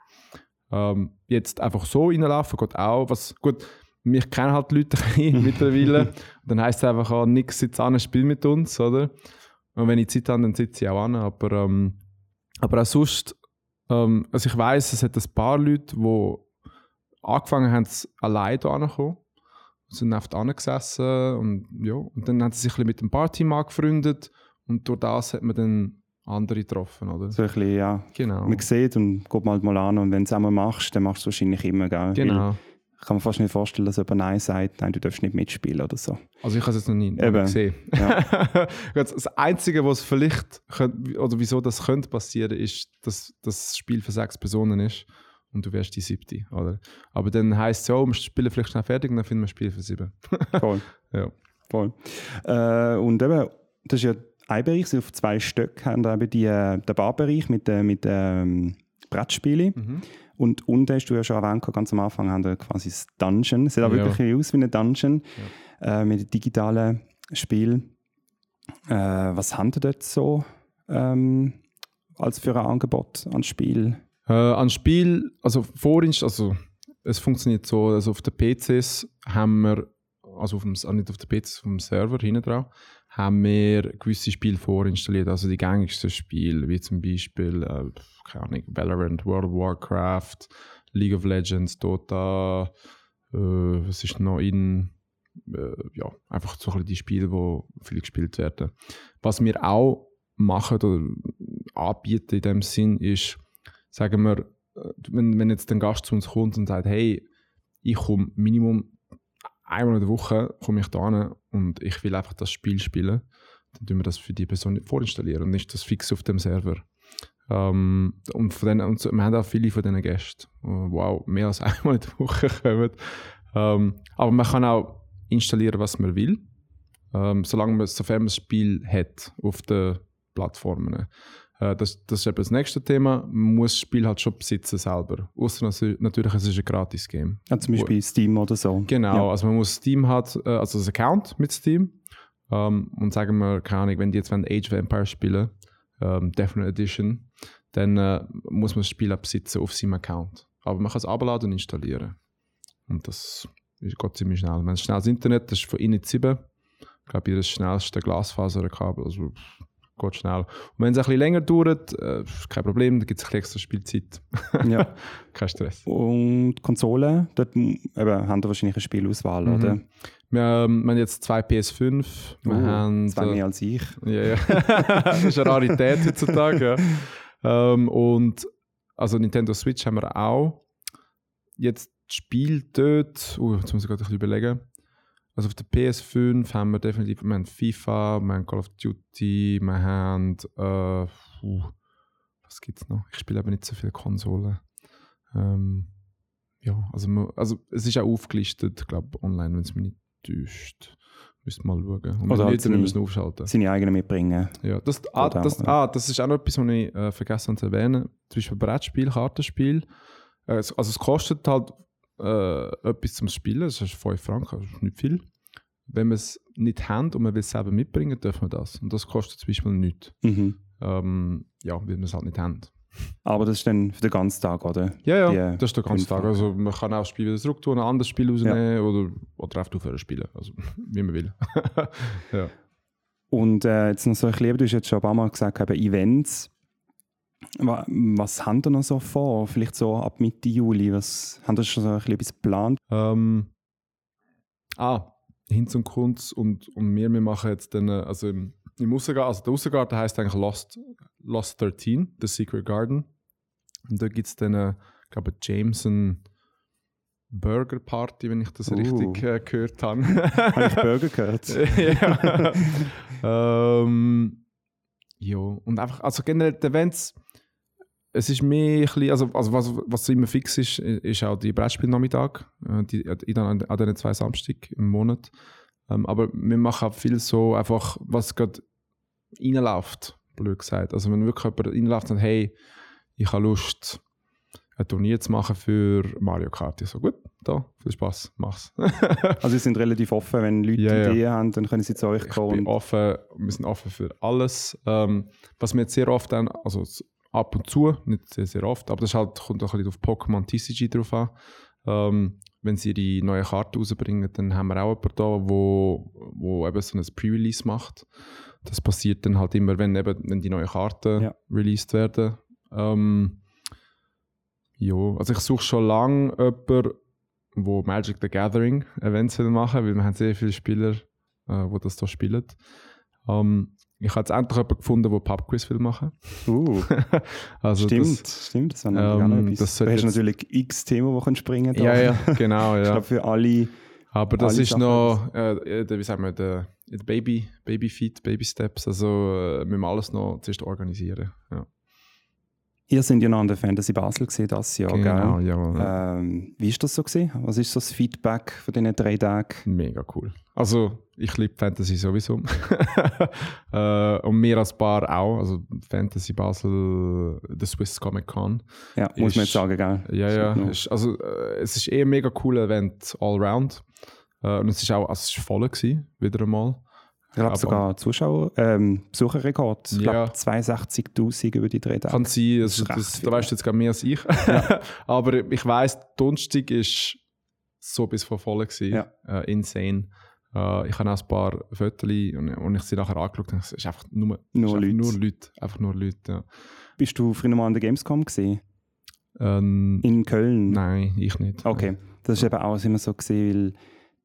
Speaker 2: Ähm, jetzt einfach so reinlaufen geht auch. Was, gut, mich kennen halt Leute mittlerweile. dann heisst es einfach, oh, nix sitzt an, spiel mit uns, oder? Und wenn ich Zeit habe, dann sitze ich auch an. Aber, ähm, aber auch sonst, ähm, also ich weiß, es hat ein paar Leute, die angefangen haben, allein hier anzukommen sind oft angesessen und ja, und dann haben sie sich ein mit dem Barteam angefreundet und durch das hat man dann andere getroffen, oder?
Speaker 1: So ein bisschen, ja.
Speaker 2: Genau.
Speaker 1: Man sieht und geht mal, mal an und wenn du es einmal machst, dann machst du es wahrscheinlich immer, gell?
Speaker 2: Genau. Weil
Speaker 1: ich kann mir fast nicht vorstellen, dass jemand Nein sagt, nein, du darfst nicht mitspielen oder so.
Speaker 2: Also ich habe es jetzt noch nie, nie gesehen. Ja. das Einzige, was vielleicht, könnte, oder wieso das könnte passieren, ist, dass das Spiel für sechs Personen ist und du wärst die siebte, oder? Aber dann heisst es ja, oh, wir spielen vielleicht schnell fertig und dann finden wir ein Spiel für sieben.
Speaker 1: Voll.
Speaker 2: ja.
Speaker 1: Voll. Äh, und eben, das ist ja ein Bereich, auf zwei Stöcke haben wir eben die, äh, den Barbereich mit, äh, mit ähm, Brettspielen. Mhm. Und unten hast du ja schon erwähnt, ganz am Anfang haben wir quasi das Dungeon. Es sieht auch ja. wirklich aus wie ein Dungeon ja. äh, mit digitalen Spielen. Äh, was haben wir dort so? Ähm, als für ein Angebot an Spiel?
Speaker 2: Äh, an Spiel, also vorinst, also es funktioniert so, also auf den PCs haben wir, also auf dem, also nicht auf den PCs, auf dem Server hinten drauf, haben wir gewisse Spiele vorinstalliert, also die gängigsten Spiele, wie zum Beispiel, äh, keine Ahnung, Valorant, World of Warcraft, League of Legends, Dota, äh, was ist noch in, äh, ja, einfach so ein die Spiele, die viel gespielt werden. Was wir auch machen oder anbieten in dem Sinn ist, sagen wir, äh, wenn, wenn jetzt ein Gast zu uns kommt und sagt, hey, ich komme Minimum einmal in der Woche komme ich da und ich will einfach das Spiel spielen, dann tun wir das für die Person vorinstallieren und nicht das fix auf dem Server. Ähm, und, von denen, und so, wir haben auch viele von diesen Gästen, wow, mehr als einmal in der Woche kommen. Ähm, aber man kann auch installieren, was man will, ähm, solange man, sofern man das Spiel hat auf den Plattformen. Äh, das, das ist eben das nächste Thema. Man muss das Spiel halt schon besitzen selber. Außer natürlich, es ist ein Gratis-Game.
Speaker 1: Ja, zum Beispiel Wo, Steam oder so.
Speaker 2: Genau, ja. also man muss Steam hat, äh, also ein Account mit Steam. Um, ähm, und sagen wir, keine Ahnung, wenn die jetzt wenn Age of Empires spielen, um, ähm, Definite Edition, dann uh, muss man das Spiel besitzen auf seinem Account. Aber man kann es abladen und installieren. Und das geht ziemlich schnell. Wenn es schnelles Internet, das ist von Init 7. Ich glaube, ihr das schnellste Glasfaserkabel. Also geht schnell. Und wenn es ein bisschen länger dauert, äh, kein Problem, dann gibt es ein extra Spielzeit. ja. kein Stress.
Speaker 1: Und Konsole, dort eben, haben wir wahrscheinlich eine Spielauswahl, mhm. oder?
Speaker 2: Wir, ähm, wir, haben jetzt zwei PS5.
Speaker 1: Wir uh, haben, zwei mehr als ich.
Speaker 2: Ja, ja. das ist eine Rarität heutzutage. Ja. Ähm, und also Nintendo Switch haben wir auch. Jetzt Spiel dort, uh, jetzt muss ich gerade ein bisschen überlegen. Also auf der PS5 haben wir definitiv, wir haben FIFA, wir haben Call of Duty, wir haben, äh, uh, was es noch? Ich spiele aber nicht so viele Konsolen. Ähm, ja, also, also es ist auch aufgelistet, glaube online, wenn es mich nicht täuscht. Müsste mal schauen. Und
Speaker 1: Oder halt müssen aufschalten. Seine eigenen mitbringen.
Speaker 2: Ja, das, ah, das, ah, das ist auch noch etwas, was ich äh, vergessen zu erwähnen. Zum Beispiel Brettspiel, Kartenspiel. Äh, also es kostet halt äh, etwas zum Spielen, das ist 5 Franken, das ist nicht viel. Wenn wir es nicht haben und man will es selber mitbringen, dürfen wir das. Und das kostet zum Beispiel nichts. Mhm. Ähm, ja, weil wir es halt nicht haben.
Speaker 1: Aber das ist dann für den ganzen Tag, oder?
Speaker 2: Ja, ja, Die, das ist der ganze Tag. Also man kann auch das Spiel wieder zurück tun, ein anderes Spiel rausnehmen ja. oder, oder einfach aufhören spielen. Also wie man will. ja.
Speaker 1: Und äh, jetzt noch so ein bisschen, du hast jetzt schon ein paar Mal gesagt, eben Events. Was haben ihr noch so vor? Vielleicht so ab Mitte Juli? Was, haben ihr schon so ein bisschen etwas geplant?
Speaker 2: Ähm, ah, hin zum Kunst und, und wir, wir machen jetzt dann, äh, also im, im Aussengarten, also der Aussengarten heißt eigentlich Lost, Lost 13, The Secret Garden. Und da gibt es dann, äh, ich glaube, Jameson Burger Party, wenn ich das uh. richtig äh, gehört habe.
Speaker 1: habe ich Burger gehört?
Speaker 2: ja. ähm, ja, und einfach, also generell die Events, es ist mehr ein bisschen, also, also was, was immer fix ist, ist auch die Brettspielnachmittag, äh, die, dann an, an den zwei Samstag im Monat. Ähm, aber wir machen auch viel so einfach, was gerade reinläuft, blöd gesagt. Also wenn wirklich jemand reinläuft und sagt, hey, ich habe Lust, ein Turnier zu machen für Mario Kart. Ich so, gut, da, viel Spaß, mach's.
Speaker 1: also sie sind relativ offen, wenn Leute ja, Ideen ja. haben, dann können sie zu euch kommen.
Speaker 2: Ich bin offen, wir sind offen für alles. Ähm, was wir jetzt sehr oft dann, also ab und zu, nicht sehr, sehr oft, aber das halt, kommt auch ein bisschen auf Pokémon TCG drauf an. Ähm, wenn sie die neue Karte rausbringen, dann haben wir auch jemanden da, wo, wo eben so ein Pre-Release macht. Das passiert dann halt immer, wenn, eben, wenn die neuen Karten ja. released werden. Ähm, ja, also ich suche schon lange jemanden, wo Magic the Gathering Events machen weil wir haben sehr viele Spieler, äh, die das hier spielen. Ähm, ich habe jetzt endlich jemanden gefunden, der Pubquiz will machen.
Speaker 1: Uh, also stimmt, das, stimmt. Das, ähm, das du hast natürlich x Themen, die springen
Speaker 2: können. Ja, ja, genau. Ja. ich
Speaker 1: glaube, für alle.
Speaker 2: Aber das ist Sachen noch, äh, äh, wie sagen wir, der, der Baby, Baby Feet, Baby Steps. Also äh, müssen wir alles noch zuerst organisieren. Ja.
Speaker 1: Ihr seid ja noch an der Fantasy Basel gesehen das Jahr,
Speaker 2: genau,
Speaker 1: gell?
Speaker 2: Ja.
Speaker 1: Ähm, wie ist das so gesehen? Was ist so das Feedback von diesen drei Tagen?
Speaker 2: Mega cool. Also ich liebe Fantasy sowieso. äh, und mir als Paar auch. Also Fantasy Basel, der Swiss Comic Con.
Speaker 1: Ja, ist, muss man jetzt sagen, gell?
Speaker 2: Ja, ja. Ist, also äh, es ist eher ein mega cooles Event all round. Äh, und es ist auch also es ist voll gewesen, wieder einmal.
Speaker 1: Ich glaube sogar Zuschauer, ähm, Besucherrekord. Ich ja. glaube 62.000 über die drei Tage.
Speaker 2: Kann sein, also das, das, da weißt du jetzt gar mehr als ich. Ja. Aber ich weiss, Donnerstag ist so bis vor voll gewesen. Ja. Äh, insane. Äh, ich habe auch ein paar Fotos und, und ich sie nachher angeschaut und es ist einfach nur, nur, Leute. nur Leute. Einfach nur Leute, ja.
Speaker 1: Bist du früher mal an der Gamescom gesehen?
Speaker 2: Ähm,
Speaker 1: In Köln?
Speaker 2: Nein, ich nicht.
Speaker 1: Okay, das ist eben auch immer so gesehen, weil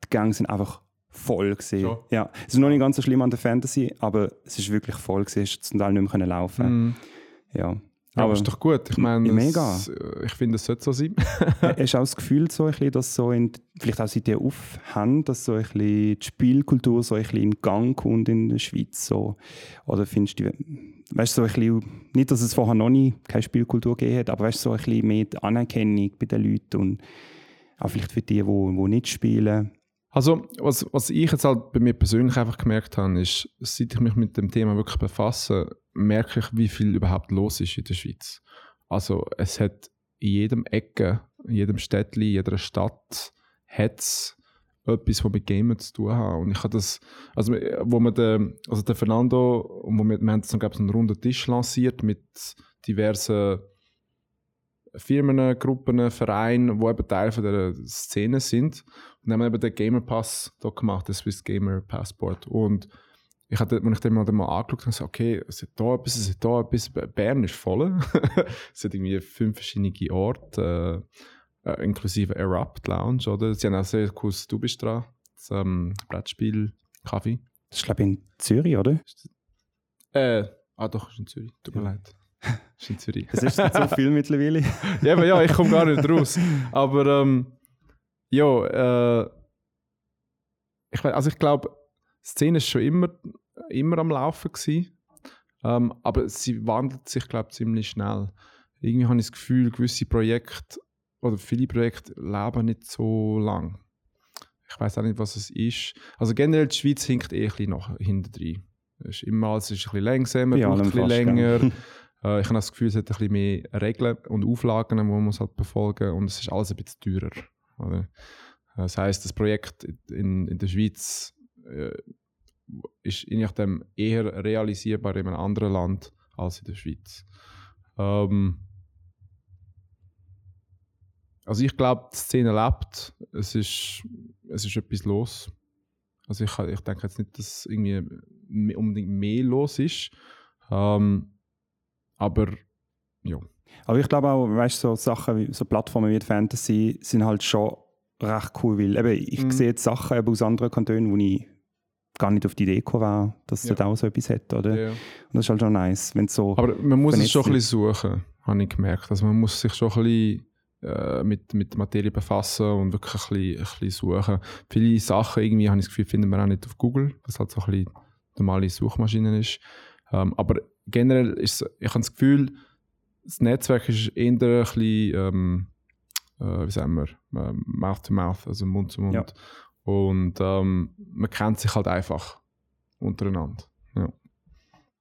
Speaker 1: die Gänge sind einfach voll gesehen. Ja, es ist noch nicht ganz so schlimm an der Fantasy, aber es ist wirklich voll gesehen. Es ist zum Teil nicht mehr laufen. Mm. Ja.
Speaker 2: Ja, aber ist doch gut. Ich meine,
Speaker 1: mega.
Speaker 2: ich finde, es sollte so sein.
Speaker 1: Hast du auch das Gefühl, so ein bisschen, dass so in, vielleicht auch seit ihr aufhören, dass so ein bisschen die Spielkultur so ein bisschen in Gang kommt in der Schweiz? So. Oder findest du, weißt so ein bisschen, nicht, dass es vorher noch nie keine Spielkultur gegeben hat, aber weißt so ein bisschen mehr Anerkennung bei den Leuten und auch vielleicht für die, die, die nicht spielen?
Speaker 2: Also, was, was ich jetzt halt bei mir persönlich einfach gemerkt habe, ist, seit ich mich mit dem Thema wirklich befasse, merke ich, wie viel überhaupt los ist in der Schweiz. Also, es hat in jedem Ecke, in jedem Städtchen, in jeder Stadt, hat es etwas, was mit Gamen zu tun hat. Und ich habe das, also, wo wir den, also der Fernando, und wo wir, wir haben dann, glaube ich, einen runden Tisch lanciert mit diversen Firmen, Gruppen, Vereinen, die eben Teil von der Szene sind. Und haben eben den Gamer Pass da gemacht, den Swiss Gamer Passport. Und ich hatte, als ich den mal, mal angeschaut habe, gesagt, okay, es ist da etwas, es ist da etwas. Bern ist voll. es hat irgendwie fünf verschiedene Orte, äh, äh, inklusive Erupt Lounge, oder? Sie haben auch sehr cooles Du bist dran, das ähm, Brettspiel Kaffee.
Speaker 1: Das ist, glaube ich, in Zürich, oder?
Speaker 2: Äh, ah doch, ist in Zürich, tut mir ja. leid.
Speaker 1: ist in Zürich. Es ist so viel mittlerweile.
Speaker 2: ja, aber ja, ich komme gar nicht raus. Aber ähm, ja, äh, ich also ich glaube, die Szene ist schon immer, immer am Laufen gewesen, ähm, aber sie wandelt sich, glaube ich, ziemlich schnell. Irgendwie habe ich das Gefühl, gewisse Projekte oder viele Projekte leben nicht so lang. Ich weiß auch nicht, was es ist. Also generell die Schweiz hinkt eh ein bisschen nach hinten drin. Es ist immer alles ist ein bisschen langsamer, ja, braucht ein bisschen länger. Äh, ich habe das Gefühl, es hat ein bisschen mehr Regeln und Auflagen, die man muss halt befolgen und es ist alles ein bisschen teurer. Oder? Das heißt, das Projekt in, in der Schweiz äh, ist je nachdem eher realisierbar in einem anderen Land als in der Schweiz. Ähm, also ich glaube, die Szene lebt, es ist, es ist etwas los. Also ich, ich denke jetzt nicht, dass irgendwie unbedingt mehr los ist. Ähm, aber ja.
Speaker 1: Aber ich glaube auch, weißt so Sachen wie so Plattformen wie Fantasy sind halt schon recht cool, weil eben, ich mhm. sehe jetzt Sachen eben aus anderen Kantonen, wo ich gar nicht auf die Idee gekommen wäre, dass ja. da auch so etwas hat, oder? Ja. Und das ist halt schon nice, wenn so
Speaker 2: Aber man muss es schon ein bisschen suchen, habe ich gemerkt. Also man muss sich schon ein bisschen äh, mit, mit der Materie befassen und wirklich ein bisschen, ein bisschen suchen. Viele Sachen irgendwie, habe ich das Gefühl, finden wir auch nicht auf Google, was halt so ein bisschen normale Suchmaschine ist. Ähm, aber generell ist ich habe das Gefühl, das Netzwerk ist eher ein bisschen, ähm, äh, wie sagen wir, äh, Mouth to Mouth, also Mund zu Mund. Ja. Und ähm, man kennt sich halt einfach untereinander. Ja.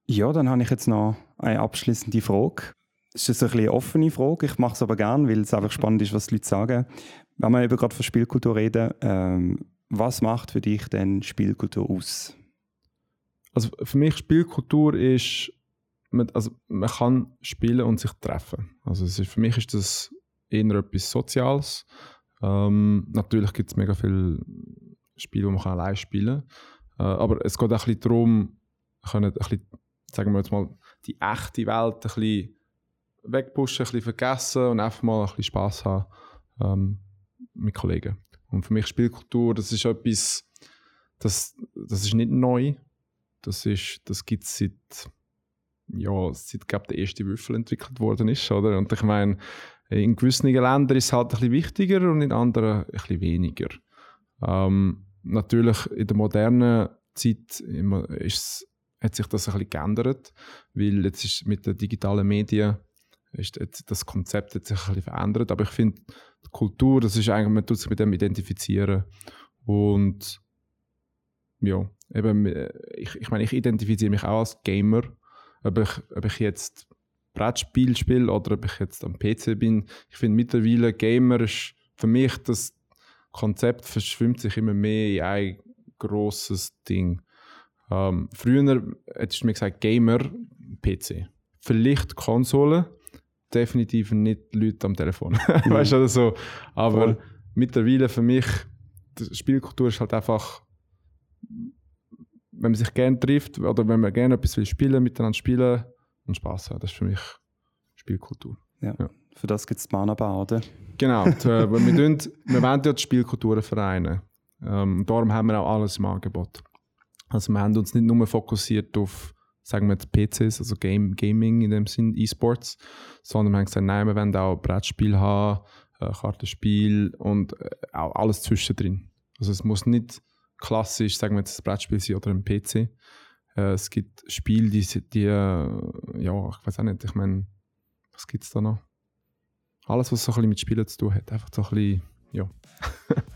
Speaker 1: ja, dann habe ich jetzt noch eine abschließende Frage. Es ist ein eine offene Frage, ich mache es aber gerne, weil es einfach spannend ist, was die Leute sagen. Wenn wir eben gerade von Spielkultur reden, ähm, was macht für dich denn Spielkultur aus?
Speaker 2: Also für mich Spielkultur ist, man, also man kann spielen und sich treffen. Also ist, für mich ist das eher etwas Soziales. Ähm, natürlich gibt es mega viele Spiele, die man allein spielen kann. Äh, aber es geht auch ein darum, ein bisschen, sagen wir jetzt mal, die echte Welt ein bisschen wegpushen, ein bisschen vergessen und einfach mal ein bisschen Spass haben ähm, mit Kollegen. Und für mich Spielkultur, das ist etwas, das, das ist nicht neu. Das, das gibt es seit, ja, seit glaub, der erste Würfel entwickelt worden ist. Oder? Und ich meine, in gewissen Ländern ist es halt ein bisschen wichtiger und in anderen ein bisschen weniger. Ähm, natürlich in der modernen Zeit ist, hat sich das ein bisschen geändert, weil jetzt ist mit den digitalen Medien ist das Konzept hat sich ein bisschen verändert. Aber ich finde, die Kultur, das ist eigentlich, man tut sich mit dem identifizieren. Und ja, eben, ich, ich meine, ich identifiziere mich auch als Gamer. Ob ich, ob ich jetzt Brettspiel spiele oder ob ich jetzt am PC bin. Ich finde mittlerweile Gamer ist für mich das Konzept verschwimmt sich immer mehr in ein großes Ding. Ähm, früher hättest du mir gesagt, Gamer, PC. Vielleicht Konsole, definitiv nicht Leute am Telefon. Weißt du, so. Aber Voll. mittlerweile für mich, die Spielkultur ist halt einfach, wenn man sich gerne trifft oder wenn man gerne etwas will spielen, miteinander spielen und Spaß haben. Das ist für mich Spielkultur.
Speaker 1: Ja. ja. Für das gibt es die Mana-Bar, oder?
Speaker 2: Genau. Die, äh, wir, tun, wir wollen ja die Spielkulturen vereinen. Ähm, darum haben wir auch alles im Angebot. Also wir haben uns nicht nur fokussiert auf sagen wir jetzt PCs, also Game, Gaming in dem Sinn, E-Sports, sondern wir haben gesagt, nein, wir wollen auch Brettspiel haben, äh, Kartenspiel und äh, auch alles zwischendrin. Also es muss nicht klassisch, sagen wir jetzt, ein Brettspiel sein oder ein PC. Äh, es gibt Spiele, die, die äh, ja, ich weiß auch nicht, ich meine, was gibt es da noch? Alles, was so ein bisschen mit Spielen zu tun hat, einfach so ein bisschen, ja.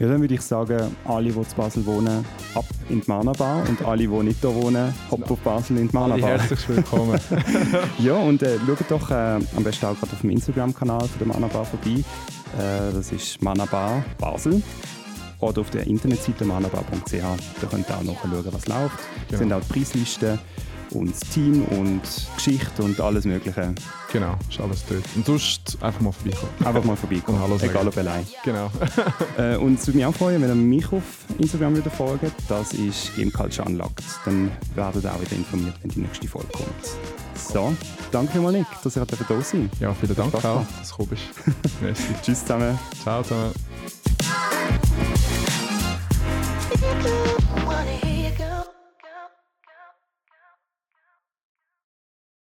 Speaker 1: Ja, dann würde ich sagen, alle, die zu Basel wohnen, ab in die Mana Bar und alle, die nicht hier wohnen, hopp auf Basel in die Mana Bar.
Speaker 2: Herzlich willkommen.
Speaker 1: ja, und äh, schaut doch äh, am besten auch gerade auf dem Instagram-Kanal von der Mana Bar vorbei. Äh, das ist Mana Bar Basel. Oder auf der Internetseite manabar.ch. Da könnt ihr auch nachschauen, was läuft. Es genau. sind auch die Preislisten und das Team und Geschichte und alles Mögliche.
Speaker 2: Genau, ist alles dort. Und sonst einfach mal vorbeikommen.
Speaker 1: Einfach mal vorbeikommen.
Speaker 2: Hallo
Speaker 1: Egal ob allein.
Speaker 2: Genau.
Speaker 1: äh, und es würde mich auch freuen, wenn ihr mich auf Instagram wieder folgt. Das ist Game Culture Unlocked. Dann werdet ihr auch wieder informiert, wenn die nächste Folge kommt. So, danke vielmals, Nick, dass ihr da sein
Speaker 2: Ja, vielen Dank auch, dass du bist.
Speaker 1: Tschüss zusammen.
Speaker 2: Ciao zusammen. If you do, wanna hear you go.